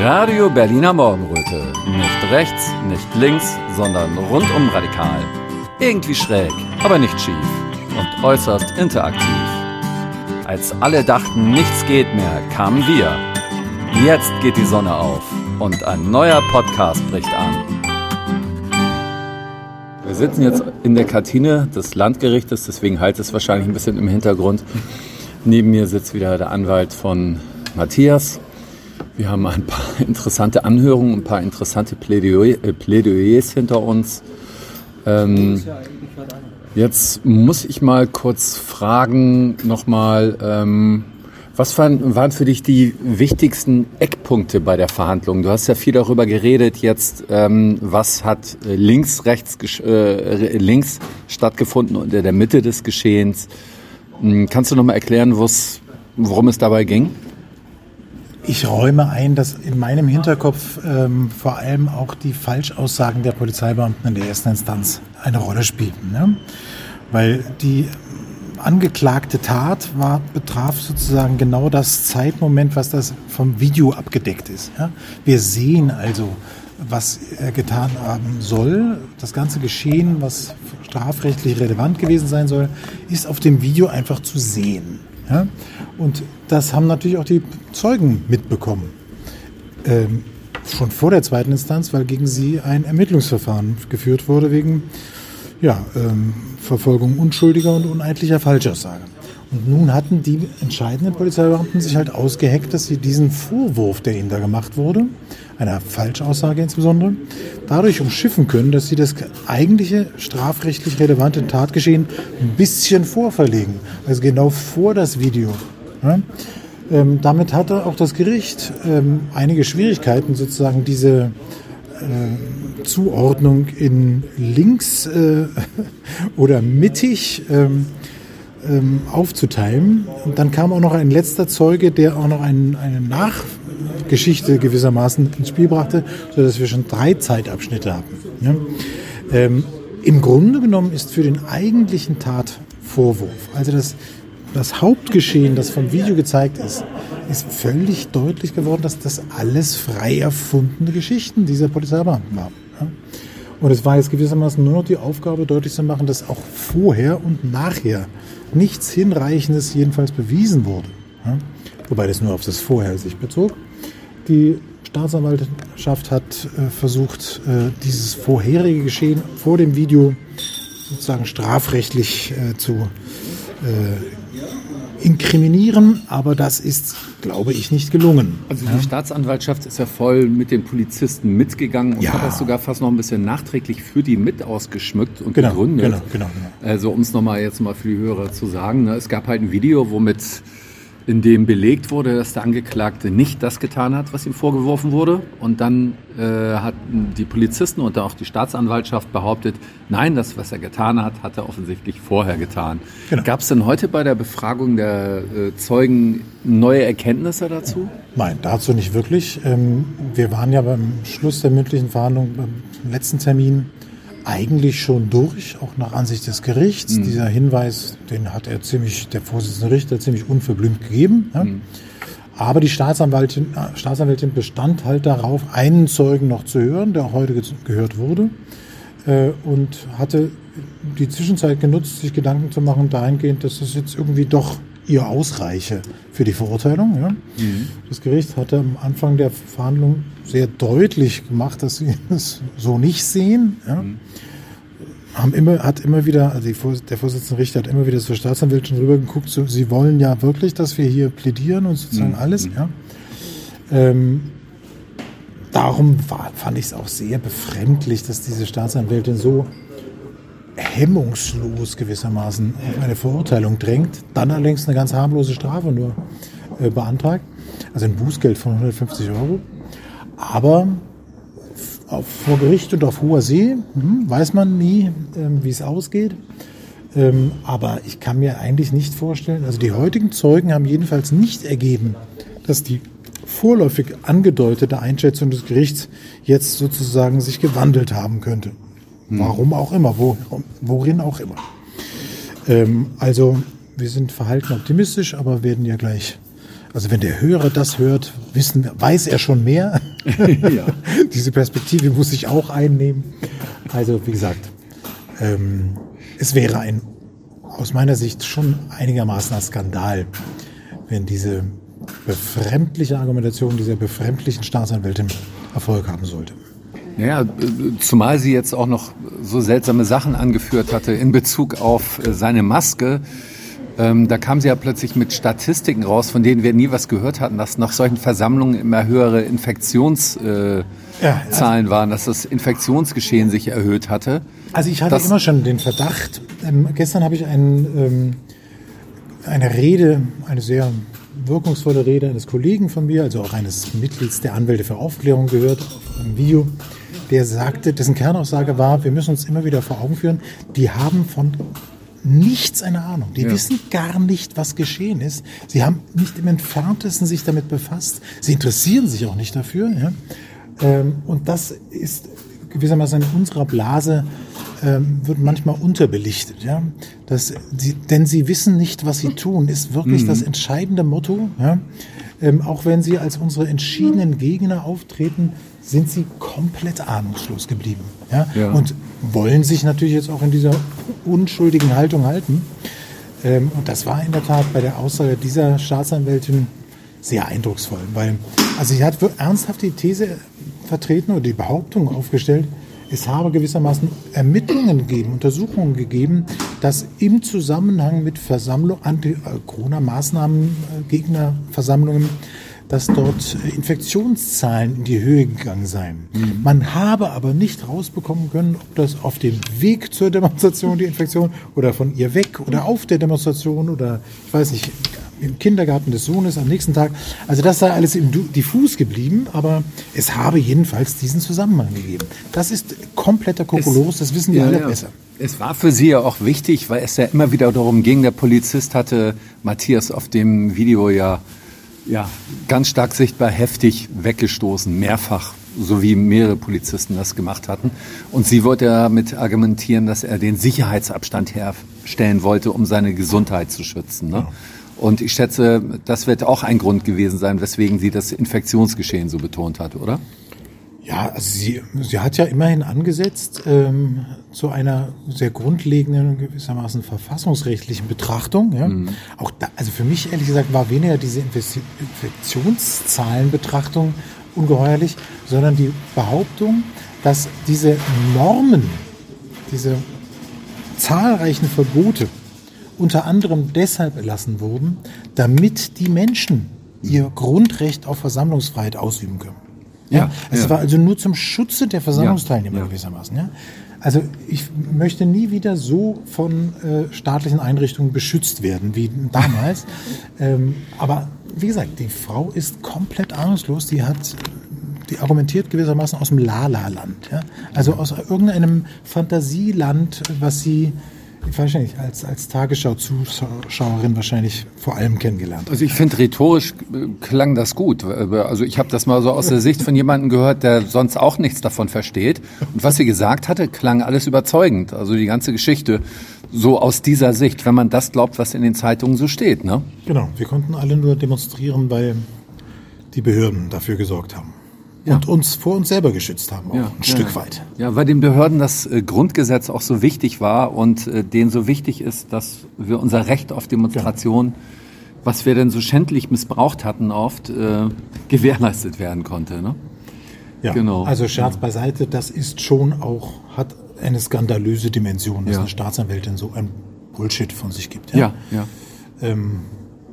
Radio Berliner Morgenröte. Nicht rechts, nicht links, sondern rundum radikal. Irgendwie schräg, aber nicht schief. Und äußerst interaktiv. Als alle dachten, nichts geht mehr, kamen wir. Jetzt geht die Sonne auf und ein neuer Podcast bricht an. Wir sitzen jetzt in der Kantine des Landgerichtes, deswegen halt es wahrscheinlich ein bisschen im Hintergrund. Neben mir sitzt wieder der Anwalt von Matthias. Wir haben ein paar interessante Anhörungen, ein paar interessante äh, Plädoyers hinter uns. Ähm, jetzt muss ich mal kurz fragen, nochmal, ähm, was waren, waren für dich die wichtigsten Eckpunkte bei der Verhandlung? Du hast ja viel darüber geredet jetzt, ähm, was hat links, rechts, äh, links stattgefunden und in der Mitte des Geschehens. Hm, kannst du nochmal erklären, worum es dabei ging? Ich räume ein, dass in meinem Hinterkopf ähm, vor allem auch die Falschaussagen der Polizeibeamten in der ersten Instanz eine Rolle spielten. Ne? Weil die angeklagte Tat war, betraf sozusagen genau das Zeitmoment, was das vom Video abgedeckt ist. Ja? Wir sehen also, was er getan haben soll. Das ganze Geschehen, was strafrechtlich relevant gewesen sein soll, ist auf dem Video einfach zu sehen. Ja? Und das haben natürlich auch die Zeugen mitbekommen. Ähm, schon vor der zweiten Instanz, weil gegen sie ein Ermittlungsverfahren geführt wurde wegen ja, ähm, Verfolgung unschuldiger und uneidlicher Falschaussage. Und nun hatten die entscheidenden Polizeibeamten sich halt ausgeheckt, dass sie diesen Vorwurf, der ihnen da gemacht wurde, einer Falschaussage insbesondere, dadurch umschiffen können, dass sie das eigentliche strafrechtlich relevante Tatgeschehen ein bisschen vorverlegen. Also genau vor das Video. Ja? Ähm, damit hatte auch das Gericht ähm, einige Schwierigkeiten, sozusagen diese äh, Zuordnung in links äh, oder mittig ähm, ähm, aufzuteilen. Und dann kam auch noch ein letzter Zeuge, der auch noch ein, eine Nachgeschichte gewissermaßen ins Spiel brachte, sodass wir schon drei Zeitabschnitte hatten. Ja? Ähm, Im Grunde genommen ist für den eigentlichen Tatvorwurf, also das, das Hauptgeschehen, das vom Video gezeigt ist, ist völlig deutlich geworden, dass das alles frei erfundene Geschichten dieser Polizeibeamten waren. Ja? Und es war jetzt gewissermaßen nur noch die Aufgabe, deutlich zu machen, dass auch vorher und nachher nichts Hinreichendes jedenfalls bewiesen wurde. Ja? Wobei das nur auf das Vorher sich bezog. Die Staatsanwaltschaft hat äh, versucht, äh, dieses vorherige Geschehen vor dem Video sozusagen strafrechtlich äh, zu äh, inkriminieren, aber das ist, glaube ich, nicht gelungen. Also die ja. Staatsanwaltschaft ist ja voll mit den Polizisten mitgegangen und ja. hat das sogar fast noch ein bisschen nachträglich für die mit ausgeschmückt und genau, gegründet. Genau, genau, genau. Also um es nochmal jetzt mal für die Hörer zu sagen, ne, es gab halt ein Video, womit in dem belegt wurde, dass der Angeklagte nicht das getan hat, was ihm vorgeworfen wurde. Und dann äh, hatten die Polizisten und auch die Staatsanwaltschaft behauptet, nein, das, was er getan hat, hat er offensichtlich vorher getan. Genau. Gab es denn heute bei der Befragung der äh, Zeugen neue Erkenntnisse dazu? Nein, dazu nicht wirklich. Ähm, wir waren ja beim Schluss der mündlichen Verhandlung, beim letzten Termin, eigentlich schon durch, auch nach Ansicht des Gerichts. Mhm. Dieser Hinweis, den hat er ziemlich, der Vorsitzende Richter ziemlich unverblümt gegeben. Ja? Mhm. Aber die Staatsanwältin, äh, Staatsanwältin bestand halt darauf, einen Zeugen noch zu hören, der heute gehört wurde, äh, und hatte die Zwischenzeit genutzt, sich Gedanken zu machen dahingehend, dass das jetzt irgendwie doch ihr ausreiche für die Verurteilung. Ja? Mhm. Das Gericht hatte am Anfang der Verhandlung sehr deutlich gemacht, dass sie es so nicht sehen. Ja? Mhm. Haben immer, hat immer wieder, also die, der Vorsitzende Richter hat immer wieder zur Staatsanwältin rübergeguckt, so, sie wollen ja wirklich, dass wir hier plädieren und sozusagen mhm. alles. Ja? Ähm, darum war, fand ich es auch sehr befremdlich, dass diese Staatsanwältin so hemmungslos gewissermaßen auf eine Verurteilung drängt, dann allerdings eine ganz harmlose Strafe nur äh, beantragt, also ein Bußgeld von 150 Euro. Aber auf, vor Gericht und auf hoher See hm, weiß man nie, ähm, wie es ausgeht. Ähm, aber ich kann mir eigentlich nicht vorstellen, also die heutigen Zeugen haben jedenfalls nicht ergeben, dass die vorläufig angedeutete Einschätzung des Gerichts jetzt sozusagen sich gewandelt haben könnte. Hm. Warum auch immer, wo, worin auch immer. Ähm, also wir sind verhalten optimistisch, aber werden ja gleich Also wenn der Hörer das hört, wissen, weiß er schon mehr. ja. Diese Perspektive muss ich auch einnehmen. Also wie gesagt, ähm, es wäre ein aus meiner Sicht schon einigermaßen ein Skandal, wenn diese befremdliche Argumentation dieser befremdlichen Staatsanwältin Erfolg haben sollte. Ja, zumal sie jetzt auch noch so seltsame Sachen angeführt hatte in Bezug auf äh, seine Maske. Ähm, da kam sie ja plötzlich mit Statistiken raus, von denen wir nie was gehört hatten, dass nach solchen Versammlungen immer höhere Infektionszahlen äh, ja, also, waren, dass das Infektionsgeschehen sich erhöht hatte. Also ich hatte immer schon den Verdacht. Ähm, gestern habe ich ein, ähm, eine Rede, eine sehr wirkungsvolle Rede eines Kollegen von mir, also auch eines Mitglieds der Anwälte für Aufklärung gehört, einem Video, der sagte, dessen Kernaussage war, wir müssen uns immer wieder vor Augen führen, die haben von nichts eine Ahnung. Die ja. wissen gar nicht, was geschehen ist. Sie haben nicht im entferntesten sich damit befasst. Sie interessieren sich auch nicht dafür. Ja? Ähm, und das ist gewissermaßen in unserer Blase ähm, wird manchmal unterbelichtet, ja. Das, sie, denn sie wissen nicht, was sie tun, ist wirklich mhm. das entscheidende Motto. Ja? Ähm, auch wenn sie als unsere entschiedenen Gegner auftreten, sind sie komplett ahnungslos geblieben. Ja? ja? Und wollen sich natürlich jetzt auch in dieser unschuldigen Haltung halten. Ähm, und das war in der Tat bei der Aussage dieser Staatsanwältin sehr eindrucksvoll, weil also sie hat ernsthaft die These vertreten oder die Behauptung aufgestellt, es habe gewissermaßen Ermittlungen gegeben, Untersuchungen gegeben, dass im Zusammenhang mit Versammlung, Anti-Corona-Maßnahmen, äh, Gegnerversammlungen, dass dort Infektionszahlen in die Höhe gegangen seien. Mhm. Man habe aber nicht rausbekommen können, ob das auf dem Weg zur Demonstration die Infektion oder von ihr weg oder auf der Demonstration oder ich weiß nicht, im Kindergarten des Sohnes am nächsten Tag. Also das sei alles im diffus geblieben, aber es habe jedenfalls diesen Zusammenhang gegeben. Das ist kompletter Kokolores, das wissen wir ja, alle ja. besser. Es war für Sie ja auch wichtig, weil es ja immer wieder darum ging, der Polizist hatte Matthias auf dem Video ja, ja ganz stark sichtbar heftig weggestoßen, mehrfach so wie mehrere Polizisten das gemacht hatten. Und sie wollte damit argumentieren, dass er den Sicherheitsabstand herstellen wollte, um seine Gesundheit zu schützen. Ne? Ja. Und ich schätze, das wird auch ein Grund gewesen sein, weswegen sie das Infektionsgeschehen so betont hat, oder? Ja, also sie, sie hat ja immerhin angesetzt ähm, zu einer sehr grundlegenden, gewissermaßen verfassungsrechtlichen Betrachtung. Ja? Mhm. Auch da, also für mich ehrlich gesagt war weniger diese Infektionszahlenbetrachtung ungeheuerlich, sondern die Behauptung, dass diese Normen, diese zahlreichen Verbote, unter anderem deshalb erlassen wurden, damit die Menschen ihr Grundrecht auf Versammlungsfreiheit ausüben können. Ja, ja es ja. war also nur zum Schutze der Versammlungsteilnehmer ja, gewissermaßen. Ja? Also ich möchte nie wieder so von äh, staatlichen Einrichtungen beschützt werden wie damals. ähm, aber wie gesagt, die Frau ist komplett ahnungslos. Die hat, die argumentiert gewissermaßen aus dem Lala-Land. Ja? Also aus irgendeinem Fantasieland, was sie wahrscheinlich als, als Tagesschau-Zuschauerin wahrscheinlich vor allem kennengelernt. Also ich finde, rhetorisch äh, klang das gut. Also ich habe das mal so aus der Sicht von jemandem gehört, der sonst auch nichts davon versteht. Und was sie gesagt hatte, klang alles überzeugend. Also die ganze Geschichte so aus dieser Sicht, wenn man das glaubt, was in den Zeitungen so steht. Ne? Genau, wir konnten alle nur demonstrieren, weil die Behörden dafür gesorgt haben ja. und uns vor uns selber geschützt haben, auch ja, ein Stück weit. Ja, weil den Behörden das äh, Grundgesetz auch so wichtig war und äh, denen so wichtig ist, dass wir unser Recht auf Demonstration, was wir denn so schändlich missbraucht hatten, oft äh, gewährleistet werden konnte. Ne? Ja, genau. also Scherz beiseite, das ist schon auch, hat eine skandalöse Dimension, dass eine Staatsanwältin so ein Bullshit von sich gibt. Ja, ja. Ähm,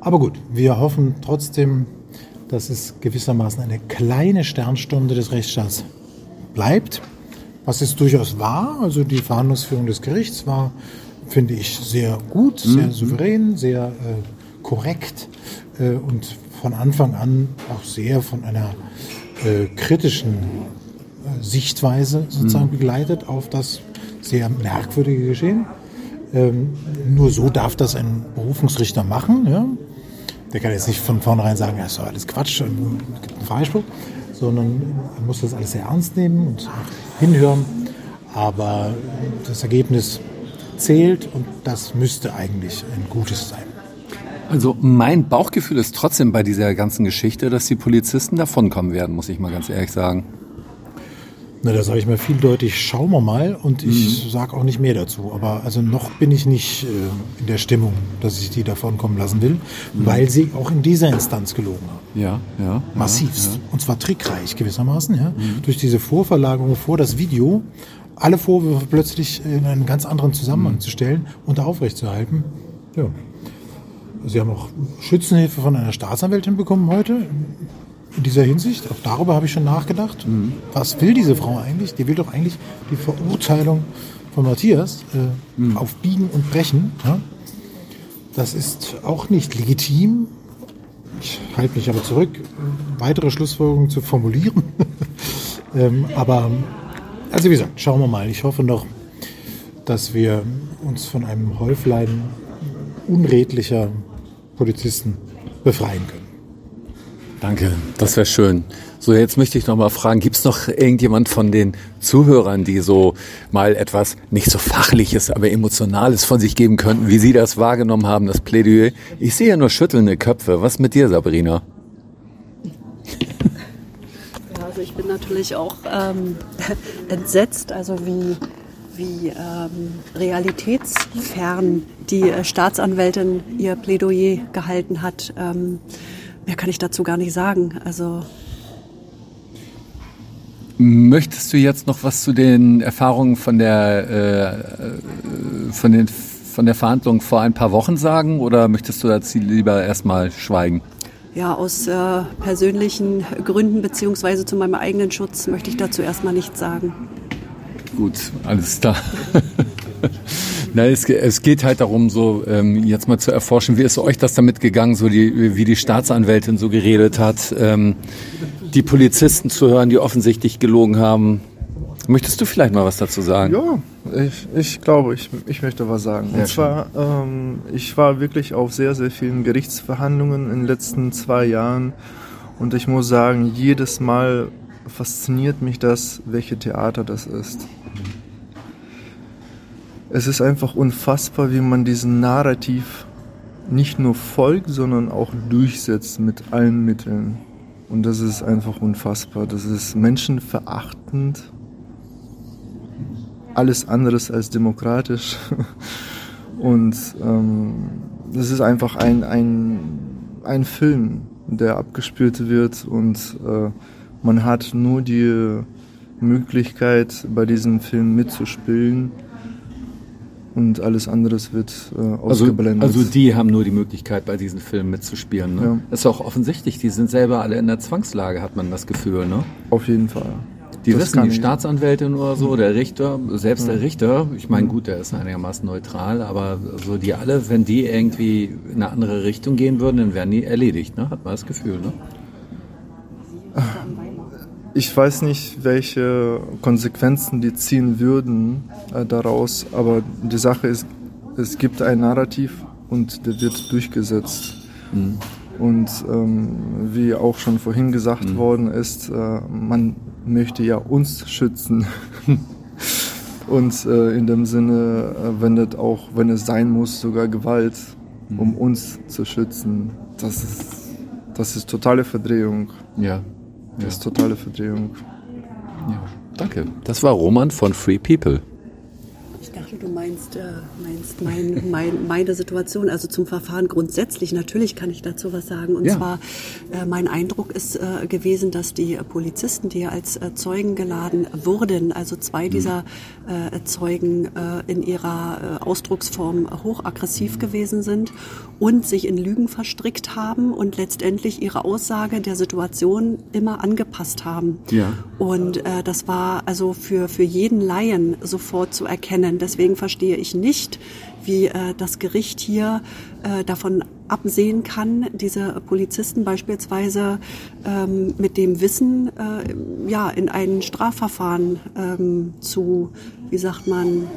aber gut, wir hoffen trotzdem, dass es gewissermaßen eine kleine Sternstunde des Rechtsstaats bleibt, was es durchaus war. Also die Verhandlungsführung des Gerichts war, finde ich, sehr gut, sehr mhm. souverän, sehr äh, korrekt äh, und von Anfang an auch sehr von einer äh, kritischen äh, Sichtweise sozusagen mhm. begleitet auf das sehr merkwürdige Geschehen. Ähm, nur so darf das ein Berufungsrichter machen. Ja? Der kann jetzt nicht von vornherein sagen, ja, ist doch alles Quatsch und gibt einen Freispruch, sondern er muss das alles sehr ernst nehmen und hinhören. Aber das Ergebnis zählt und das müsste eigentlich ein gutes sein. Also mein Bauchgefühl ist trotzdem bei dieser ganzen Geschichte, dass die Polizisten davonkommen werden, muss ich mal ganz ehrlich sagen. Na, da sage ich mir vieldeutig, schauen wir mal und ich mhm. sage auch nicht mehr dazu. Aber also noch bin ich nicht äh, in der Stimmung, dass ich die davon kommen lassen will, mhm. weil sie auch in dieser Instanz gelogen haben. Ja, ja. Massivst. Ja. Und zwar trickreich gewissermaßen, ja. Mhm. Durch diese Vorverlagerung vor das Video, alle Vorwürfe plötzlich in einen ganz anderen Zusammenhang mhm. zu stellen und aufrechtzuerhalten. Ja. Sie haben auch Schützenhilfe von einer Staatsanwältin bekommen heute in dieser Hinsicht. Auch darüber habe ich schon nachgedacht. Mhm. Was will diese Frau eigentlich? Die will doch eigentlich die Verurteilung von Matthias äh, mhm. auf Biegen und Brechen. Ja? Das ist auch nicht legitim. Ich halte mich aber zurück, weitere Schlussfolgerungen zu formulieren. ähm, aber, also wie gesagt, schauen wir mal. Ich hoffe noch, dass wir uns von einem Häuflein unredlicher Polizisten befreien können. Danke, das wäre schön. So, jetzt möchte ich noch mal fragen, gibt es noch irgendjemand von den Zuhörern, die so mal etwas nicht so fachliches, aber emotionales von sich geben könnten, wie Sie das wahrgenommen haben, das Plädoyer? Ich sehe ja nur schüttelnde Köpfe. Was mit dir, Sabrina? Ja, also ich bin natürlich auch ähm, entsetzt, also wie wie ähm, realitätsfern die äh, Staatsanwältin ihr Plädoyer gehalten hat. Ähm, mehr kann ich dazu gar nicht sagen. Also Möchtest du jetzt noch was zu den Erfahrungen von der, äh, von den, von der Verhandlung vor ein paar Wochen sagen oder möchtest du dazu lieber erstmal schweigen? Ja, aus äh, persönlichen Gründen beziehungsweise zu meinem eigenen Schutz möchte ich dazu erstmal nichts sagen. Gut, alles klar. Nein, es, es, geht halt darum, so ähm, jetzt mal zu erforschen, wie ist euch das damit gegangen, so die, wie die Staatsanwältin so geredet hat, ähm, die Polizisten zu hören, die offensichtlich gelogen haben. Möchtest du vielleicht mal was dazu sagen? Ja, ich, ich glaube, ich, ich möchte was sagen. Und zwar, ähm, ich war wirklich auf sehr, sehr vielen Gerichtsverhandlungen in den letzten zwei Jahren und ich muss sagen, jedes Mal fasziniert mich das, welche Theater das ist. Es ist einfach unfassbar, wie man diesen Narrativ nicht nur folgt, sondern auch durchsetzt mit allen Mitteln. Und das ist einfach unfassbar. Das ist menschenverachtend. Alles anderes als demokratisch. Und ähm, das ist einfach ein, ein, ein Film, der abgespielt wird und äh, man hat nur die Möglichkeit, bei diesem Film mitzuspielen und alles anderes wird äh, also, ausgeblendet. Also, also, die haben nur die Möglichkeit, bei diesen Filmen mitzuspielen. Ne? Ja. Das ist auch offensichtlich, die sind selber alle in der Zwangslage, hat man das Gefühl. Ne? Auf jeden Fall. Die das wissen, die Staatsanwältin oder so, der Richter, selbst ja. der Richter, ich meine, gut, der ist einigermaßen neutral, aber so die alle, wenn die irgendwie in eine andere Richtung gehen würden, dann wären die erledigt, ne? hat man das Gefühl. Ne? Ich weiß nicht, welche Konsequenzen die ziehen würden äh, daraus, aber die Sache ist, es gibt ein Narrativ und der wird durchgesetzt. Mhm. Und ähm, wie auch schon vorhin gesagt mhm. worden ist, äh, man möchte ja uns schützen. und äh, in dem Sinne äh, wendet auch, wenn es sein muss, sogar Gewalt, mhm. um uns zu schützen. Das ist, das ist totale Verdrehung. Ja. Das ist totale Verdrehung. Ja, danke. Das war Roman von Free People. Du meinst, äh, meinst mein, mein, meine Situation, also zum Verfahren grundsätzlich. Natürlich kann ich dazu was sagen. Und ja. zwar, äh, mein Eindruck ist äh, gewesen, dass die Polizisten, die als äh, Zeugen geladen wurden, also zwei mhm. dieser äh, Zeugen äh, in ihrer äh, Ausdrucksform hochaggressiv gewesen sind und sich in Lügen verstrickt haben und letztendlich ihre Aussage der Situation immer angepasst haben. Ja. Und äh, das war also für, für jeden Laien sofort zu erkennen. Deswegen verstehe ich nicht, wie äh, das Gericht hier äh, davon absehen kann, diese Polizisten beispielsweise ähm, mit dem Wissen äh, ja in ein Strafverfahren ähm, zu, wie sagt man,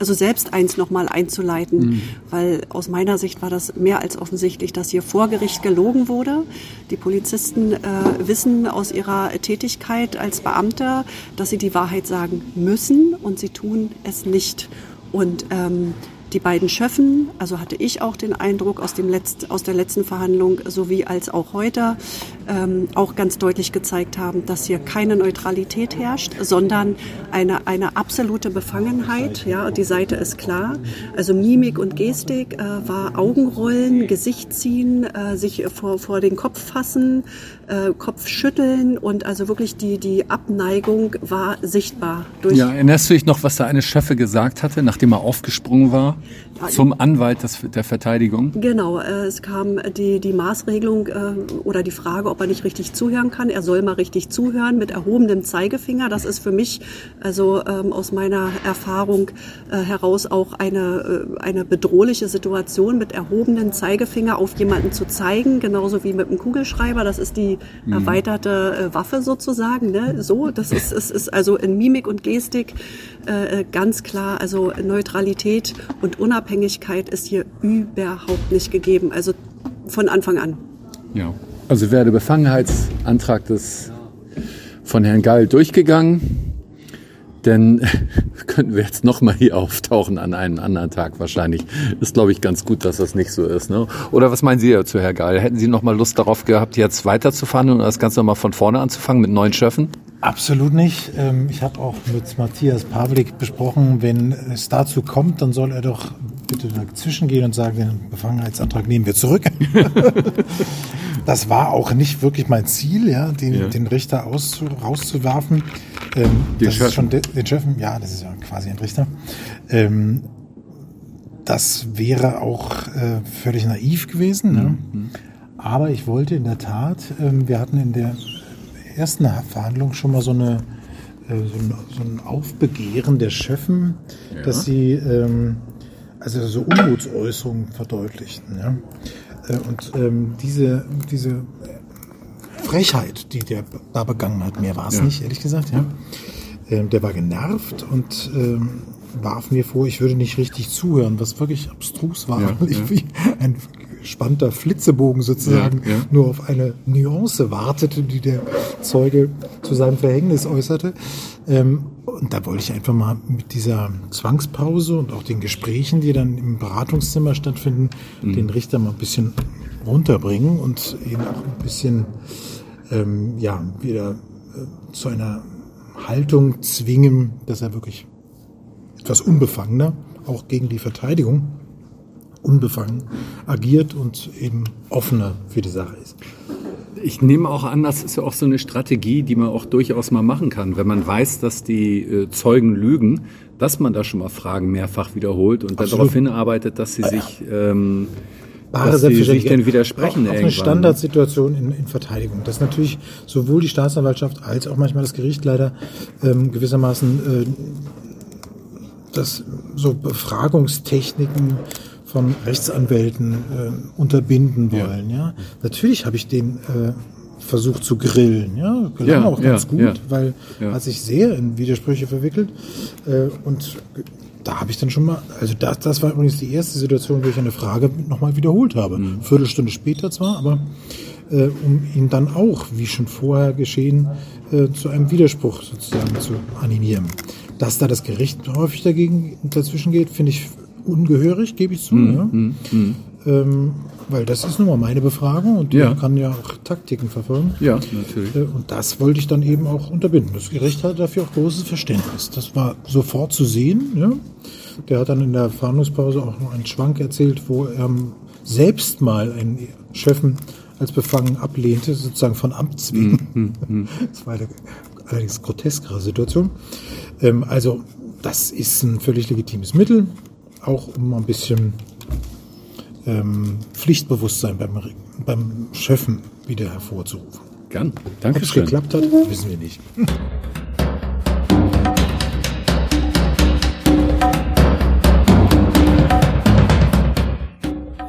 also selbst eins nochmal einzuleiten, mhm. weil aus meiner Sicht war das mehr als offensichtlich, dass hier vor Gericht gelogen wurde. Die Polizisten äh, wissen aus ihrer Tätigkeit als Beamte, dass sie die Wahrheit sagen müssen und sie tun es nicht. Und ähm, Die beiden Schöffen, also hatte ich auch den Eindruck aus, dem Letzt, aus der letzten Verhandlung sowie als auch heute, ähm, auch ganz deutlich gezeigt haben, dass hier keine Neutralität herrscht, sondern eine, eine absolute Befangenheit. Ja, die Seite ist klar. Also Mimik und Gestik äh, war Augenrollen, Gesicht ziehen, äh, sich vor, vor den Kopf fassen, äh, Kopf schütteln und also wirklich die, die Abneigung war sichtbar. Durch ja, erinnerst du dich noch, was da eine Chefe gesagt hatte, nachdem er aufgesprungen war? Zum Anwalt des, der Verteidigung? Genau, äh, es kam die, die Maßregelung äh, oder die Frage, ob er nicht richtig zuhören kann. Er soll mal richtig zuhören mit erhobenem Zeigefinger. Das ist für mich, also ähm, aus meiner Erfahrung äh, heraus, auch eine, äh, eine bedrohliche Situation, mit erhobenem Zeigefinger auf jemanden zu zeigen, genauso wie mit einem Kugelschreiber. Das ist die mhm. erweiterte äh, Waffe sozusagen. Ne? So, das ist, es ist also in Mimik und Gestik äh, ganz klar, also Neutralität und Unabhängigkeit ist hier überhaupt nicht gegeben. Also von Anfang an. Ja, also wäre der Befangenheitsantrag des von Herrn Gall durchgegangen, denn könnten wir jetzt nochmal hier auftauchen an einem anderen Tag wahrscheinlich. Ist, glaube ich, ganz gut, dass das nicht so ist. Ne? Oder was meinen Sie dazu, Herr Geil? Hätten Sie nochmal Lust darauf gehabt, jetzt weiterzufahren und das Ganze nochmal von vorne anzufangen mit neuen Schöffen? Absolut nicht. Ähm, ich habe auch mit Matthias Pavlik besprochen, wenn es dazu kommt, dann soll er doch bitte dazwischen gehen und sagen, den Befangenheitsantrag nehmen wir zurück. das war auch nicht wirklich mein Ziel, ja, den, ja. den Richter auszu, rauszuwerfen. Ähm, den das Chef. ist schon de, den Chef, ja, das ist ja quasi ein Richter. Ähm, das wäre auch äh, völlig naiv gewesen. Ne? Mhm. Aber ich wollte in der Tat, ähm, wir hatten in der ersten Verhandlung schon mal so eine äh, so ein, so ein Aufbegehren der Schöffen, ja. dass sie ähm, also so Unmutsäußerungen verdeutlichten. Ja? Äh, und ähm, diese, diese Frechheit, die der da begangen hat, mehr war es ja. nicht, ehrlich gesagt, ja. Ähm, der war genervt und ähm, warf mir vor, ich würde nicht richtig zuhören, was wirklich abstrus war, ja, ich wie ein gespannter Flitzebogen sozusagen ja, ja. nur auf eine Nuance wartete, die der Zeuge zu seinem Verhängnis äußerte. Ähm, und da wollte ich einfach mal mit dieser Zwangspause und auch den Gesprächen, die dann im Beratungszimmer stattfinden, mhm. den Richter mal ein bisschen runterbringen und ihn auch ein bisschen ähm, ja, wieder äh, zu einer Haltung zwingen, dass er wirklich etwas unbefangener, auch gegen die Verteidigung, unbefangen agiert und eben offener für die Sache ist. Ich nehme auch an, das ist ja auch so eine Strategie, die man auch durchaus mal machen kann, wenn man weiß, dass die äh, Zeugen lügen, dass man da schon mal Fragen mehrfach wiederholt und darauf hinarbeitet, dass sie sich ähm, Bare dass sie sich denn widersprechen. Auch, auch eine Standardsituation in, in, Verteidigung, dass natürlich sowohl die Staatsanwaltschaft als auch manchmal das Gericht leider ähm, gewissermaßen äh, dass so Befragungstechniken von Rechtsanwälten äh, unterbinden wollen. Ja, ja? natürlich habe ich den äh, versucht zu grillen. Ja, gelang ja, auch ganz ja, gut, ja, weil hat sich sehr in Widersprüche verwickelt äh, und da habe ich dann schon mal, also das, das war übrigens die erste Situation, wo ich eine Frage nochmal wiederholt habe. Mhm. Viertelstunde später zwar, aber äh, um ihn dann auch, wie schon vorher geschehen, äh, zu einem Widerspruch sozusagen zu animieren. Dass da das Gericht häufig dagegen dazwischen geht, finde ich ungehörig, gebe ich zu. Mhm. Ja. Mhm. Ähm, weil das ist nun mal meine Befragung und ja. man kann ja auch Taktiken verfolgen. Ja, natürlich. Äh, und das wollte ich dann eben auch unterbinden. Das Gericht hat dafür auch großes Verständnis. Das war sofort zu sehen. Ja. Der hat dann in der Verhandlungspause auch noch einen Schwank erzählt, wo er selbst mal einen Schöffen als befangen ablehnte, sozusagen von Amts wegen. Das war eine allerdings groteskere Situation. Ähm, also das ist ein völlig legitimes Mittel auch um ein bisschen ähm, Pflichtbewusstsein beim, beim Chefen wieder hervorzurufen. Gern. Danke Ob es geklappt hat, wissen wir nicht.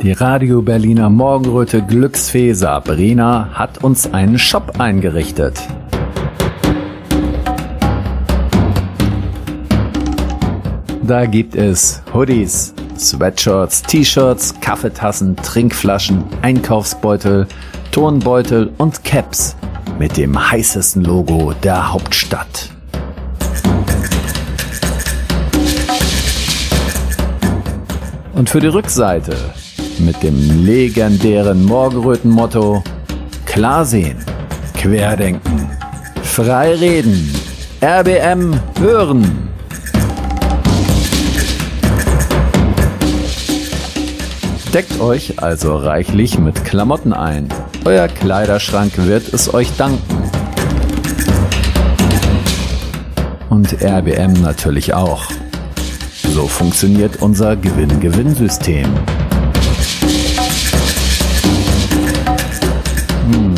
Die Radio Berliner Morgenröte Glücksfee Sabrina hat uns einen Shop eingerichtet. Da gibt es Hoodies, Sweatshirts, T-Shirts, Kaffeetassen, Trinkflaschen, Einkaufsbeutel, Turnbeutel und Caps mit dem heißesten Logo der Hauptstadt. Und für die Rückseite mit dem legendären Morgenröten-Motto Klar sehen, querdenken, frei reden, RBM hören. Deckt euch also reichlich mit Klamotten ein. Euer Kleiderschrank wird es euch danken. Und RBM natürlich auch. So funktioniert unser Gewinn-Gewinn-System. Hm.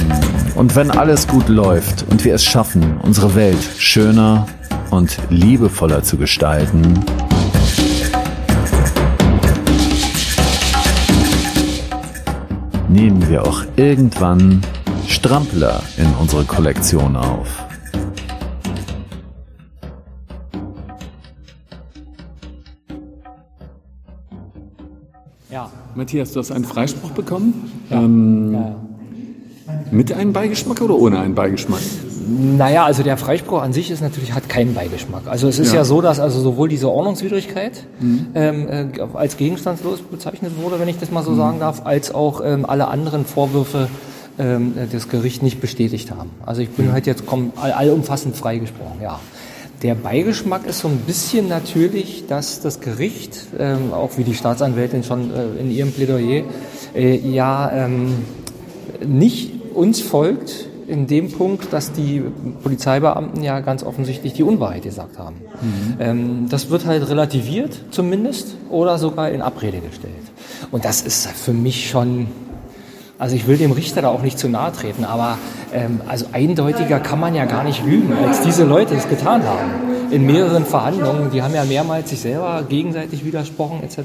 Und wenn alles gut läuft und wir es schaffen, unsere Welt schöner und liebevoller zu gestalten, nehmen wir auch irgendwann Strampler in unsere Kollektion auf. Ja. Matthias, du hast einen Freispruch bekommen. Ja. Ähm, ja. Mit einem Beigeschmack oder ohne einen Beigeschmack? Naja, also der Freispruch an sich ist natürlich, hat keinen Beigeschmack. Also es ist ja, ja so, dass also sowohl diese Ordnungswidrigkeit mhm. ähm, äh, als gegenstandslos bezeichnet wurde, wenn ich das mal so mhm. sagen darf, als auch ähm, alle anderen Vorwürfe ähm, das Gericht nicht bestätigt haben. Also ich bin mhm. halt jetzt komm, all, allumfassend freigesprochen, ja. Der Beigeschmack ist so ein bisschen natürlich, dass das Gericht, ähm, auch wie die Staatsanwältin schon äh, in ihrem Plädoyer, äh, ja ähm, nicht uns folgt in dem Punkt, dass die Polizeibeamten ja ganz offensichtlich die Unwahrheit gesagt haben. Mhm. Ähm, das wird halt relativiert zumindest oder sogar in Abrede gestellt. Und das ist für mich schon, also ich will dem Richter da auch nicht zu nahe treten, aber ähm, also eindeutiger kann man ja gar nicht lügen, als diese Leute es getan haben in mehreren Verhandlungen. Die haben ja mehrmals sich selber gegenseitig widersprochen etc.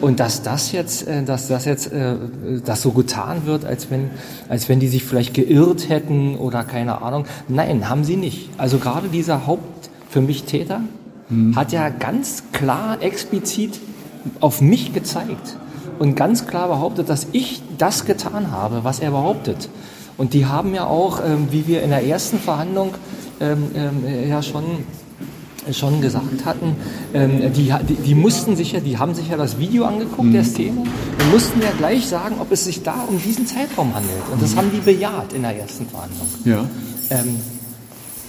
Und dass das jetzt, äh, dass das jetzt, äh, das so getan wird, als wenn, als wenn die sich vielleicht geirrt hätten oder keine Ahnung. Nein, haben sie nicht. Also gerade dieser Haupt für mich Täter mhm. hat ja ganz klar explizit auf mich gezeigt und ganz klar behauptet, dass ich das getan habe, was er behauptet. Und die haben ja auch, ähm, wie wir in der ersten Verhandlung ähm, ähm, ja schon schon gesagt hatten, ähm, die, die, die, mussten sich ja, die haben sich ja das Video angeguckt mhm. der Szene und mussten ja gleich sagen, ob es sich da um diesen Zeitraum handelt. Und das mhm. haben die bejaht in der ersten Verhandlung. Ja. Ähm,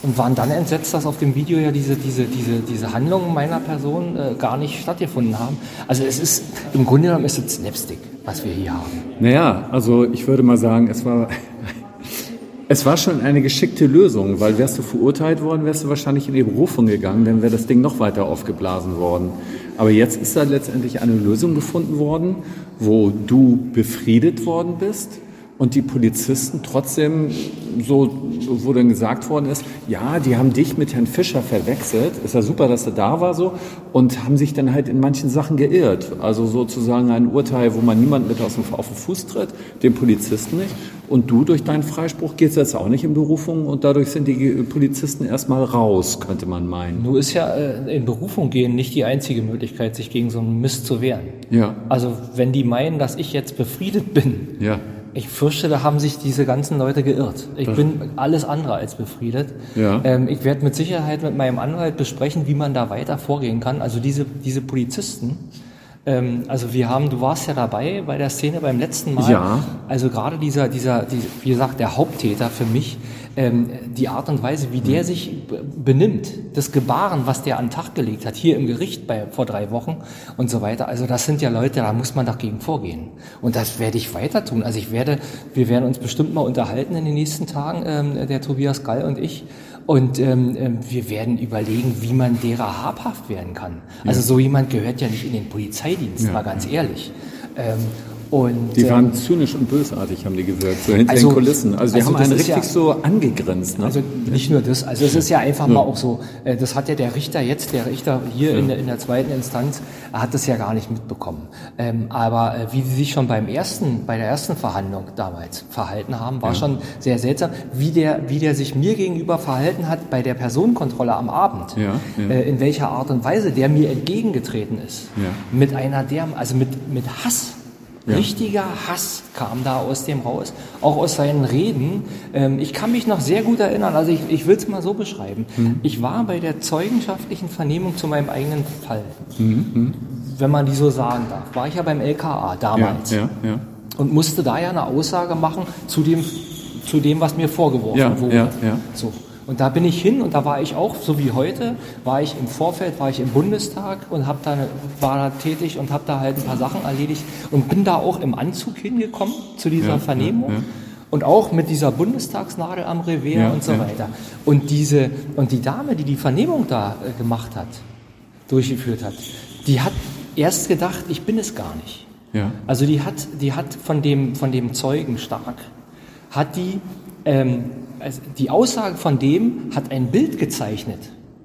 und waren dann entsetzt, dass auf dem Video ja diese, diese, diese, diese Handlungen meiner Person äh, gar nicht stattgefunden haben. Also es ist, im Grunde genommen ist es Slapstick, was wir hier haben. Naja, also ich würde mal sagen, es war es war schon eine geschickte Lösung, weil wärst du verurteilt worden, wärst du wahrscheinlich in die Berufung gegangen, dann wäre das Ding noch weiter aufgeblasen worden. Aber jetzt ist da letztendlich eine Lösung gefunden worden, wo du befriedet worden bist und die Polizisten trotzdem so, wo dann gesagt worden ist, ja, die haben dich mit Herrn Fischer verwechselt, ist ja super, dass er da war so, und haben sich dann halt in manchen Sachen geirrt. Also sozusagen ein Urteil, wo man niemand mit auf den, Fuß tritt, den Polizisten nicht. Und du durch deinen Freispruch gehst jetzt auch nicht in Berufung und dadurch sind die Polizisten erstmal raus, könnte man meinen. Nur ist ja äh, in Berufung gehen nicht die einzige Möglichkeit, sich gegen so einen Mist zu wehren. Ja. Also wenn die meinen, dass ich jetzt befriedet bin, ja ich fürchte, da haben sich diese ganzen Leute geirrt. Ich bin alles andere als befriedet. Ja. Ähm, ich werde mit Sicherheit mit meinem Anwalt besprechen, wie man da weiter vorgehen kann. Also diese, diese Polizisten, ähm, also wir haben, du warst ja dabei bei der Szene beim letzten Mal. Ja. Also gerade dieser, dieser, die, wie gesagt, der Haupttäter für mich, ähm, die Art und Weise, wie der sich benimmt, das Gebaren, was der an den Tag gelegt hat, hier im Gericht bei, vor drei Wochen und so weiter. Also das sind ja Leute, da muss man dagegen vorgehen. Und das werde ich weiter tun. Also ich werde, wir werden uns bestimmt mal unterhalten in den nächsten Tagen, ähm, der Tobias Gall und ich. Und ähm, ähm wir werden überlegen, wie man derer habhaft werden kann. Also so jemand gehört ja nicht in den Polizeidienst, ja. mal ganz ehrlich. Ähm, und, die waren ähm, zynisch und bösartig, haben die gewirkt, so hinter also, den Kulissen. Also die also haben einen richtig ja, so angegrenzt. Ne? Also nicht nur das, also es ist ja einfach ja. mal auch so, äh, das hat ja der Richter jetzt, der Richter hier ja. in, der, in der zweiten Instanz, er hat das ja gar nicht mitbekommen. Ähm, aber äh, wie sie sich schon beim ersten, bei der ersten Verhandlung damals verhalten haben, war schon sehr seltsam. Wie der, wie der sich mir gegenüber verhalten hat bei der Personenkontrolle am Abend, äh, in welcher Art und Weise der mir entgegengetreten ist. Mit einer der, also mit, mit Hass ja. Richtiger Hass kam da aus dem raus, auch aus seinen Reden. Ähm, ich kann mich noch sehr gut erinnern, also ich, ich will es mal so beschreiben. Mhm. Ich war bei der zeugenschaftlichen Vernehmung zu meinem eigenen Fall. Mhm. wenn man die so sagen darf, war ich ja beim LKA damals. Ja, ja. Und musste da ja eine Aussage machen zu dem, zu dem was mir vorgeworfen wurde. So. Und da bin ich hin und da war ich auch, so wie heute, war ich im Vorfeld, war ich im Bundestag und hab da, war da tätig und habe da halt ein paar Sachen erledigt und bin da auch im Anzug hingekommen zu dieser Ja, Vernehmung. ja, ja. Und auch mit dieser Bundestagsnadel am Revier und so weiter. Und diese, und die Dame, die die Vernehmung da äh, gemacht hat, durchgeführt hat, die hat erst gedacht, ich bin es gar nicht. Ja. Also die hat, die hat von dem, von dem Zeugen stark, hat die, ähm, also die Aussage von dem hat ein Bild gezeichnet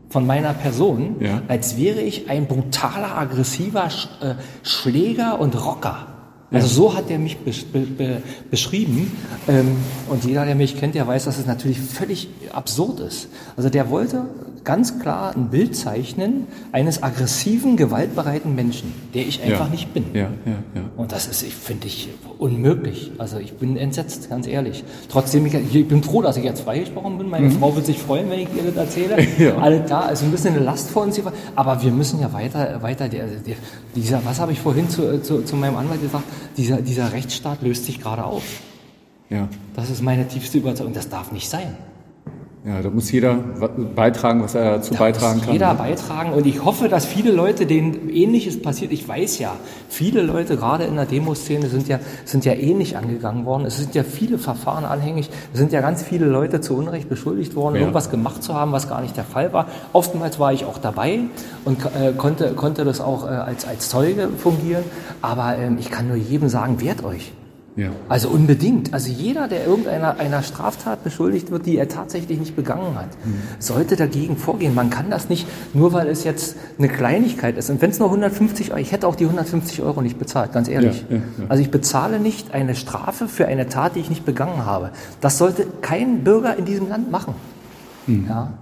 von meiner Person, Ja. als wäre ich ein brutaler, aggressiver Sch äh, Schläger und Rocker. Also so hat er mich besch be be beschrieben. Ähm, und jeder, der mich kennt, der weiß, dass es natürlich völlig absurd ist. Also der wollte ganz klar ein Bild zeichnen eines aggressiven, gewaltbereiten Menschen, der ich einfach ja. nicht bin. Ja, ja, ja. Und das ist, ich finde ich, unmöglich. Also ich bin entsetzt, ganz ehrlich. Trotzdem, ich, ich bin froh, dass ich jetzt freigesprochen bin. Meine Frau wird sich freuen, wenn ich ihr das erzähle. Mhm. Ja. Alles da, ist ein bisschen eine Last vor uns hier. Aber wir müssen ja weiter, weiter, der, der, dieser, was habe ich vorhin zu, zu, zu meinem Anwalt gesagt? Dieser, dieser Rechtsstaat löst sich gerade auf. ja. Das ist meine tiefste Überzeugung. Das darf nicht sein. Ja, da muss jeder beitragen, was er dazu beitragen muss kann. Jeder ne? beitragen und ich hoffe, dass viele Leute, denen Ähnliches passiert, ich weiß ja, viele Leute gerade in der Demoszene sind ja, sind ja ähnlich angegangen worden. Es sind ja viele Verfahren anhängig. Es sind ja ganz viele Leute zu Unrecht beschuldigt worden, Ja. irgendwas gemacht zu haben, was gar nicht der Fall war. Oftmals war ich auch dabei und äh, konnte, konnte das auch äh, als, als Zeuge fungieren. Aber ähm, ich kann nur jedem sagen, wehrt euch. Ja. Also unbedingt. Also jeder, der irgendeiner einer Straftat beschuldigt wird, die er tatsächlich nicht begangen hat, sollte dagegen vorgehen. Man kann das nicht, nur weil es jetzt eine Kleinigkeit ist. Und wenn es nur 150 Euro, ich hätte auch die 150 Euro nicht bezahlt, ganz ehrlich. Ja, ja, ja. Also ich bezahle nicht eine Strafe für eine Tat, die ich nicht begangen habe. Das sollte kein Bürger in diesem Land machen. Ja,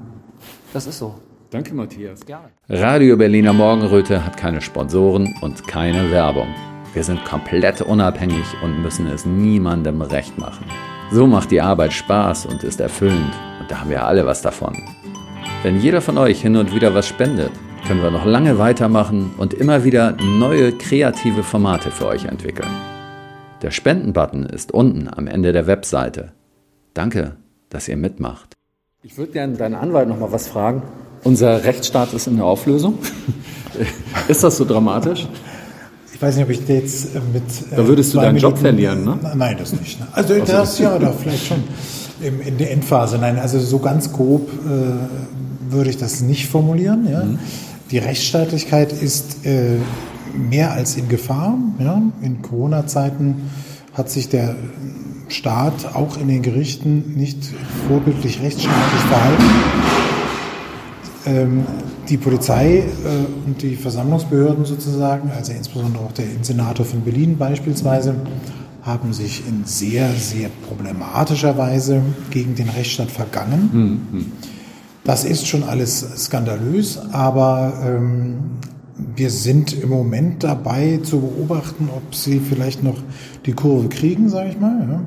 das ist so. Danke, Matthias. Gerne. Radio Berliner Morgenröte hat keine Sponsoren und keine Werbung. Wir sind komplett unabhängig und müssen es niemandem recht machen. So macht die Arbeit Spaß und ist erfüllend und da haben wir alle was davon. Wenn jeder von euch hin und wieder was spendet, können wir noch lange weitermachen und immer wieder neue kreative Formate für euch entwickeln. Der Spendenbutton ist unten am Ende der Webseite. Danke, dass ihr mitmacht. Ich würde gerne deinen Anwalt noch mal was fragen. Unser Rechtsstaat ist in der Auflösung. ist das so dramatisch? Ich weiß nicht, ob ich jetzt äh, mit. äh, Da würdest du deinen Job Minuten- verlieren, ne? Nein, das nicht. Ne? Also das ja, doch vielleicht schon im, in der Endphase. Nein, also so ganz grob äh, würde ich das nicht formulieren. Ja? Mhm. Die Rechtsstaatlichkeit ist äh, mehr als in Gefahr. Ja? In Corona-Zeiten hat sich der Staat auch in den Gerichten nicht vorbildlich rechtsstaatlich verhalten. Ähm, die Polizei äh, und die Versammlungsbehörden sozusagen, also insbesondere auch der Senator von Berlin beispielsweise, haben sich in sehr, sehr problematischer Weise gegen den Rechtsstaat vergangen. Das ist schon alles skandalös, aber ähm, wir sind im Moment dabei zu beobachten, ob sie vielleicht noch die Kurve kriegen, sage ich mal.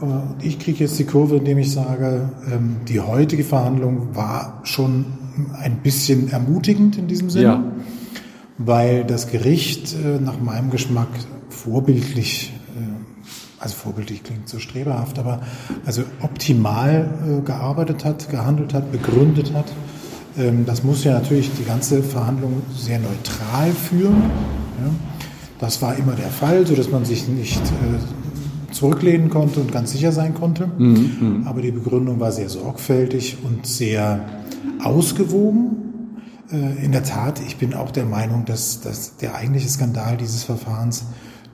Ja. Äh, Ich kriege jetzt die Kurve, indem ich sage, ähm, die heutige Verhandlung war schon ein bisschen ermutigend in diesem Sinne, Ja. weil das Gericht äh, nach meinem Geschmack vorbildlich, äh, also vorbildlich klingt so streberhaft, aber also optimal äh, gearbeitet hat, gehandelt hat, begründet hat. Ähm, Das muss ja natürlich die ganze Verhandlung sehr neutral führen. Ja. Das war immer der Fall, so dass man sich nicht äh, zurücklehnen konnte und ganz sicher sein konnte. Aber die Begründung war sehr sorgfältig und sehr ausgewogen. Äh, In der Tat, ich bin auch der Meinung, dass, dass der eigentliche Skandal dieses Verfahrens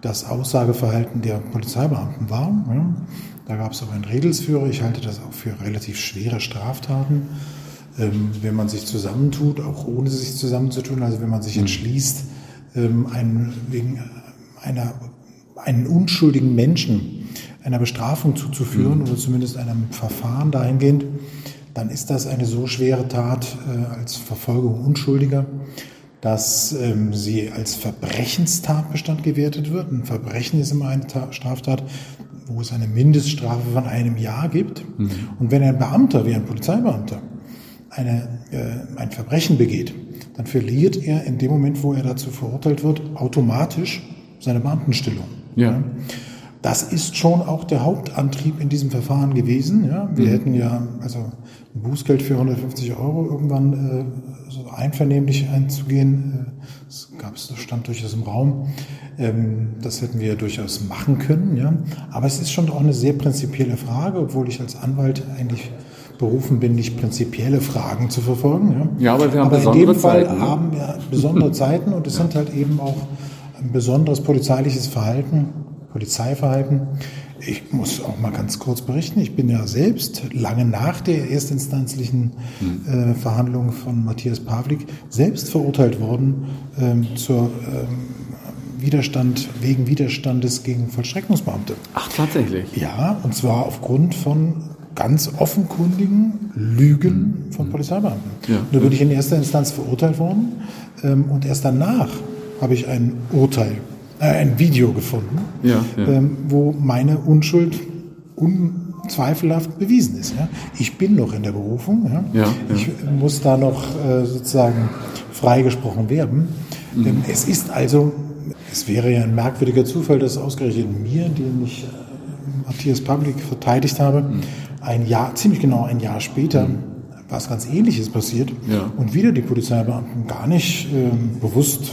das Aussageverhalten der Polizeibeamten war. Da gab es auch einen Redelsführer. Ich halte das auch für relativ schwere Straftaten, ähm, wenn man sich zusammentut, auch ohne sich zusammenzutun. Also wenn man sich entschließt, ähm, einen, wegen einer, einen unschuldigen Menschen einer Bestrafung zuzuführen oder zumindest einem Verfahren dahingehend, dann ist das eine so schwere Tat äh, als Verfolgung Unschuldiger, dass ähm, sie als Verbrechenstatbestand gewertet wird. Ein Verbrechen ist immer eine Ta Straftat, wo es eine Mindeststrafe von einem Jahr gibt. Und wenn ein Beamter, wie ein Polizeibeamter, eine, äh, ein Verbrechen begeht, dann verliert er in dem Moment, wo er dazu verurteilt wird, automatisch seine Beamtenstellung. Ja. Das ist schon auch der Hauptantrieb in diesem Verfahren gewesen. Ja. Wir hätten ja also ein Bußgeld für 150 Euro irgendwann äh, so einvernehmlich einzugehen. Das gab es, das stand durchaus im Raum. Ähm, das hätten wir durchaus machen können. Ja. Aber es ist schon auch eine sehr prinzipielle Frage, obwohl ich als Anwalt eigentlich berufen bin, nicht prinzipielle Fragen zu verfolgen. Ja, Ja, aber wir haben aber in besondere dem Fall Zeiten, ne? haben wir besondere Zeiten und es sind halt eben auch ein besonderes polizeiliches Verhalten, Polizeiverhalten. Ich muss auch mal ganz kurz berichten. Ich bin ja selbst lange nach der erstinstanzlichen äh, Verhandlung von Matthias Pavlik selbst verurteilt worden ähm, zur ähm, Widerstand wegen Widerstandes gegen Vollstreckungsbeamte. Ach, tatsächlich. Ja, und zwar aufgrund von ganz offenkundigen Lügen von Polizeibeamten. Ja. Da bin ich in erster Instanz verurteilt worden ähm, und erst danach habe ich ein Urteil, äh, ein Video gefunden, Ja, ja. Ähm, wo meine Unschuld unzweifelhaft bewiesen ist. Ja. Ich bin noch in der Berufung. Ja. Ich muss da noch äh, sozusagen freigesprochen werden. Mhm. Ähm, es ist also, es wäre ja ein merkwürdiger Zufall, dass ausgerechnet mir, den ich äh, Matthias Public verteidigt habe, Mhm. ein Jahr, ziemlich genau ein Jahr später, was ganz Ähnliches passiert Ja. und wieder die Polizeibeamten gar nicht ähm, bewusst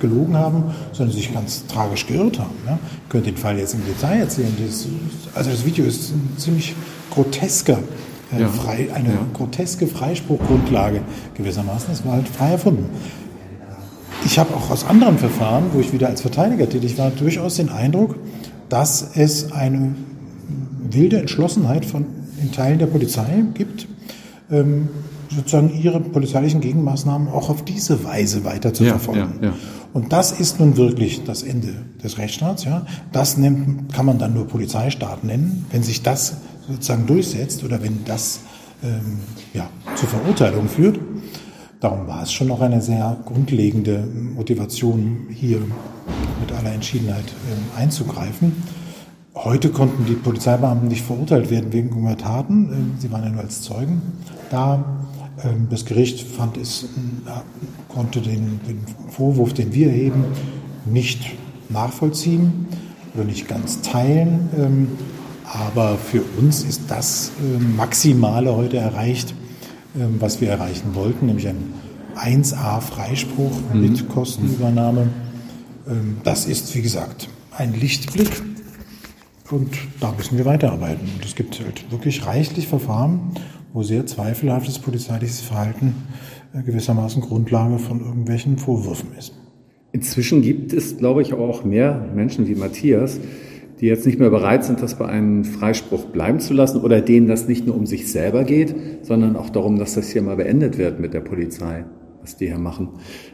gelogen haben, sondern sich ganz tragisch geirrt haben. Ja. Ich könnte den Fall jetzt im Detail erzählen. Das, also das Video ist ein ziemlich grotesker, äh, Ja. frei, eine Ja. groteske Freispruchgrundlage gewissermaßen. Das war halt frei erfunden. Ich habe auch aus anderen Verfahren, wo ich wieder als Verteidiger tätig war, durchaus den Eindruck, dass es eine wilde Entschlossenheit von in Teilen der Polizei gibt, ähm, sozusagen ihre polizeilichen Gegenmaßnahmen auch auf diese Weise weiter zu Ja, verfolgen. ja, ja. Und das ist nun wirklich das Ende des Rechtsstaats. Ja. Das nennt, kann man dann nur Polizeistaat nennen, wenn sich das sozusagen durchsetzt oder wenn das ähm, ja, zur Verurteilung führt. Darum war es schon noch eine sehr grundlegende Motivation, hier mit aller Entschiedenheit ähm, einzugreifen. Heute konnten die Polizeibeamten nicht verurteilt werden wegen junger Taten. Ähm, Sie waren ja nur als Zeugen da. Ähm, Das Gericht fand es, äh, konnte den, den Vorwurf, den wir erheben, nicht nachvollziehen oder nicht ganz teilen. Ähm, Aber für uns ist das ähm, Maximale heute erreicht, was wir erreichen wollten, nämlich ein 1A-Freispruch mit Kostenübernahme. Das ist, wie gesagt, ein Lichtblick. Und da müssen wir weiterarbeiten. Und es gibt halt wirklich reichlich Verfahren, wo sehr zweifelhaftes polizeiliches Verhalten äh, gewissermaßen Grundlage von irgendwelchen Vorwürfen ist. Inzwischen gibt es, glaube ich, auch mehr Menschen wie Matthias, die jetzt nicht mehr bereit sind, das bei einem Freispruch bleiben zu lassen oder denen das nicht nur um sich selber geht, sondern auch darum, dass das hier mal beendet wird mit der Polizei, was die hier machen.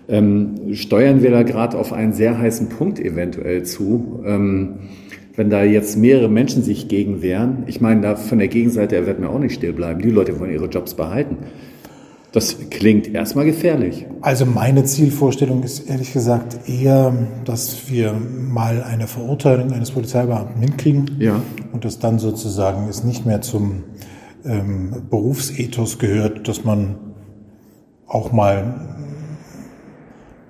Ähm, steuern wir da gerade auf einen sehr heißen Punkt eventuell zu? Ähm, wenn da jetzt mehrere Menschen sich gegen wehren, ich meine, da von der Gegenseite her wird mir auch nicht still bleiben. Die Leute wollen ihre Jobs behalten. Das klingt erstmal gefährlich. Also meine Zielvorstellung ist ehrlich gesagt eher, dass wir mal eine Verurteilung eines Polizeibeamten hinkriegen Ja. und dass dann sozusagen es nicht mehr zum ähm, Berufsethos gehört, dass man auch mal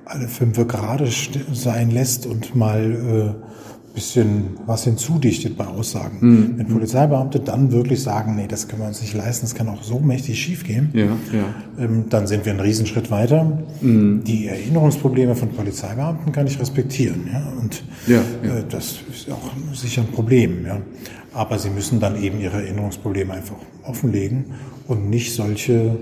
alle fünf gerade sein lässt und mal äh, bisschen was hinzudichtet bei Aussagen. Wenn Polizeibeamte dann wirklich sagen, nee, das können wir uns nicht leisten, das kann auch so mächtig schiefgehen, Ja, ja. ähm, dann sind wir einen Riesenschritt weiter. Die Erinnerungsprobleme von Polizeibeamten kann ich respektieren. Ja? Und Ja, ja. Äh, das ist auch sicher ein Problem. Ja? Aber sie müssen dann eben ihre Erinnerungsprobleme einfach offenlegen und nicht solche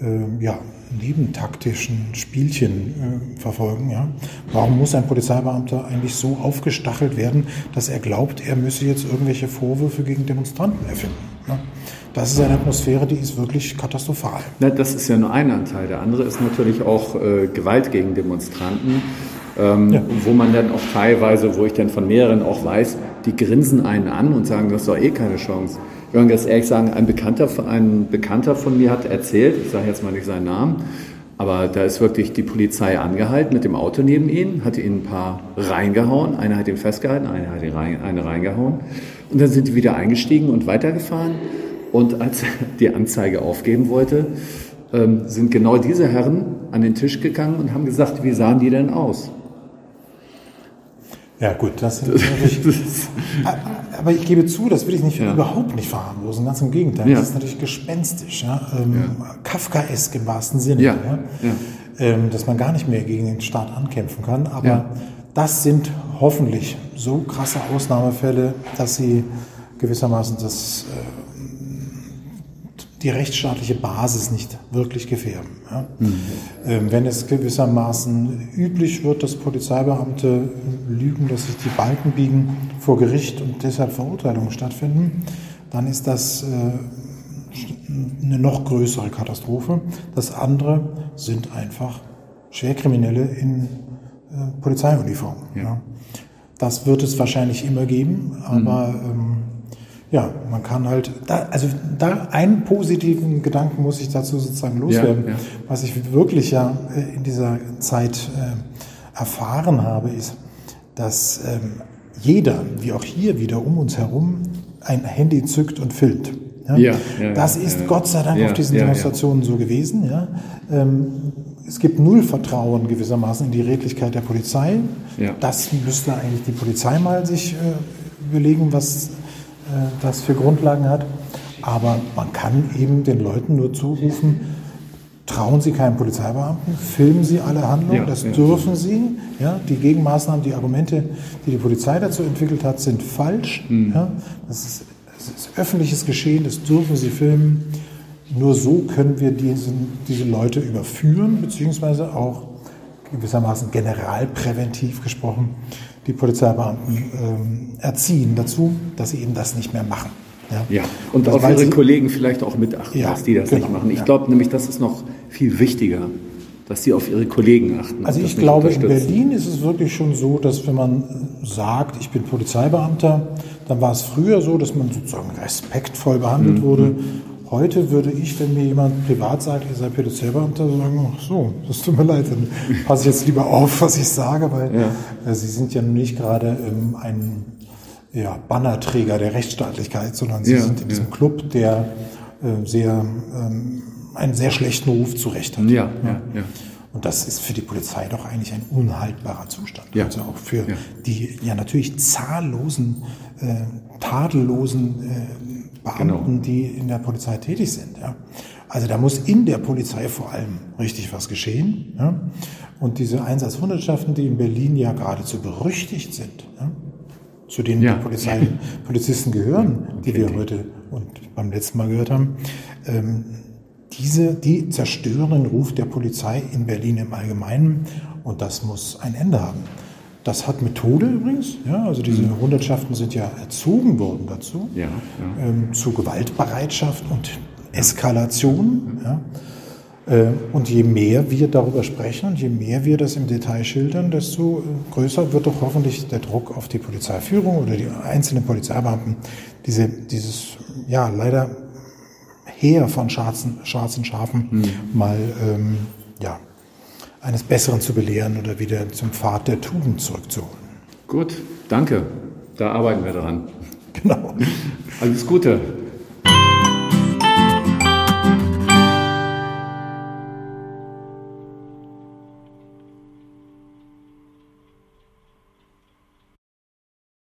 äh, ja, nebentaktischen Spielchen äh, verfolgen. Ja? Warum muss ein Polizeibeamter eigentlich so aufgestachelt werden, dass er glaubt, er müsse jetzt irgendwelche Vorwürfe gegen Demonstranten erfinden? Ja? Das ist eine Atmosphäre, die ist wirklich katastrophal. Na, das ist ja nur ein Anteil. Der andere ist natürlich auch äh, Gewalt gegen Demonstranten, ähm, Ja. wo man dann auch teilweise, wo ich dann von mehreren auch weiß, die grinsen einen an und sagen, das ist doch eh keine Chance. Ich kann ganz ehrlich sagen, ein Bekannter, ein Bekannter von mir hat erzählt, ich sage jetzt mal nicht seinen Namen, aber da ist wirklich die Polizei angehalten mit dem Auto neben ihn, hat ihn ein paar reingehauen, einer hat ihn festgehalten, einer hat ihn rein, eine reingehauen und dann sind die wieder eingestiegen und weitergefahren und als er die Anzeige aufgeben wollte, ähm, sind genau diese Herren an den Tisch gegangen und haben gesagt, wie sahen die denn aus? Ja gut, das sind natürlich. aber ich gebe zu, das will ich nicht, ja. überhaupt nicht verharmlosen, ganz im Gegenteil. Ja. Das ist natürlich gespenstisch, ja? Ähm, ja. Kafkaesk im wahrsten Sinne, ja. Ähm, dass man gar nicht mehr gegen den Staat ankämpfen kann. Aber das sind hoffentlich so krasse Ausnahmefälle, dass sie gewissermaßen das äh, die rechtsstaatliche Basis nicht wirklich gefährden. Ja. Mhm. Ähm, wenn es gewissermaßen üblich wird, dass Polizeibeamte lügen, dass sich die Balken biegen vor Gericht und deshalb Verurteilungen stattfinden, dann ist das äh, eine noch größere Katastrophe. Das andere sind einfach Schwerkriminelle in äh, Polizeiuniform. Ja. Ja. Das wird es wahrscheinlich immer geben, aber mhm. ähm, ja, man kann halt, da, also da einen positiven Gedanken muss ich dazu sozusagen loswerden. Ja, ja. Was ich wirklich ja äh, in dieser Zeit äh, erfahren habe, ist, dass ähm, jeder, wie auch hier wieder um uns herum, ein Handy zückt und filmt. Ja? ja, das ist Gott sei Dank auf diesen Demonstrationen so gewesen. Ja? Ähm, es gibt null Vertrauen gewissermaßen in die Redlichkeit der Polizei. Das müsste eigentlich die Polizei mal sich äh, überlegen, was das für Grundlagen hat. Aber man kann eben den Leuten nur zurufen, trauen Sie keinen Polizeibeamten, filmen Sie alle Handlungen, ja, das ja. dürfen Sie. Ja, die Gegenmaßnahmen, die Argumente, die die Polizei dazu entwickelt hat, sind falsch. Mhm. Ja, das, ist, das ist öffentliches Geschehen, das dürfen Sie filmen. Nur so können wir diesen, diese Leute überführen, beziehungsweise auch gewissermaßen generalpräventiv gesprochen die Polizeibeamten ähm, erziehen dazu, dass sie eben das nicht mehr machen. Ja, ja. und auf ihre Kollegen vielleicht auch mitachten, ja, dass die das genau, nicht machen. Ich ja. glaube nämlich, das ist noch viel wichtiger, dass sie auf ihre Kollegen achten. Also ich glaube, in Berlin ist es wirklich schon so, dass wenn man sagt, ich bin Polizeibeamter, dann war es früher so, dass man sozusagen respektvoll behandelt mhm. wurde. Heute würde ich, wenn mir jemand privat sagt, ihr seid Polizeibeamter, sagen, ach so, das tut mir leid, dann passe ich jetzt lieber auf, was ich sage, weil ja. äh, Sie sind ja nun nicht gerade ähm, ein ja, Bannerträger der Rechtsstaatlichkeit, sondern Sie ja, sind in diesem Club, der äh, sehr, ähm, einen sehr schlechten Ruf zurecht hat. Ja, ja, ja. Und das ist für die Polizei doch eigentlich ein unhaltbarer Zustand. Ja. Also auch für die ja natürlich zahllosen, äh, tadellosen äh, Beamten, genau. die in der Polizei tätig sind. Ja. Also da muss in der Polizei vor allem richtig was geschehen. Ja. Und diese Einsatzhundertschaften, die in Berlin ja geradezu berüchtigt sind, ja, zu denen die Polizei, Polizisten gehören, die wir heute und beim letzten Mal gehört haben, ähm, diese, die zerstören den Ruf der Polizei in Berlin im Allgemeinen und das muss ein Ende haben. Das hat Methode übrigens. Ja, also diese mhm. Hundertschaften sind ja erzogen worden dazu, ja, ja. Ähm, zu Gewaltbereitschaft und Eskalation. Ja. Äh, und je mehr wir darüber sprechen und je mehr wir das im Detail schildern, desto äh, größer wird doch hoffentlich der Druck auf die Polizeiführung oder die einzelnen Polizeibeamten, diese, dieses, ja, leider Heer von schwarzen, schwarzen Schafen mhm. mal, ähm, eines Besseren zu belehren oder wieder zum Pfad der Tugend zurückzuholen. Gut, danke. Da arbeiten wir dran. Genau. Alles Gute.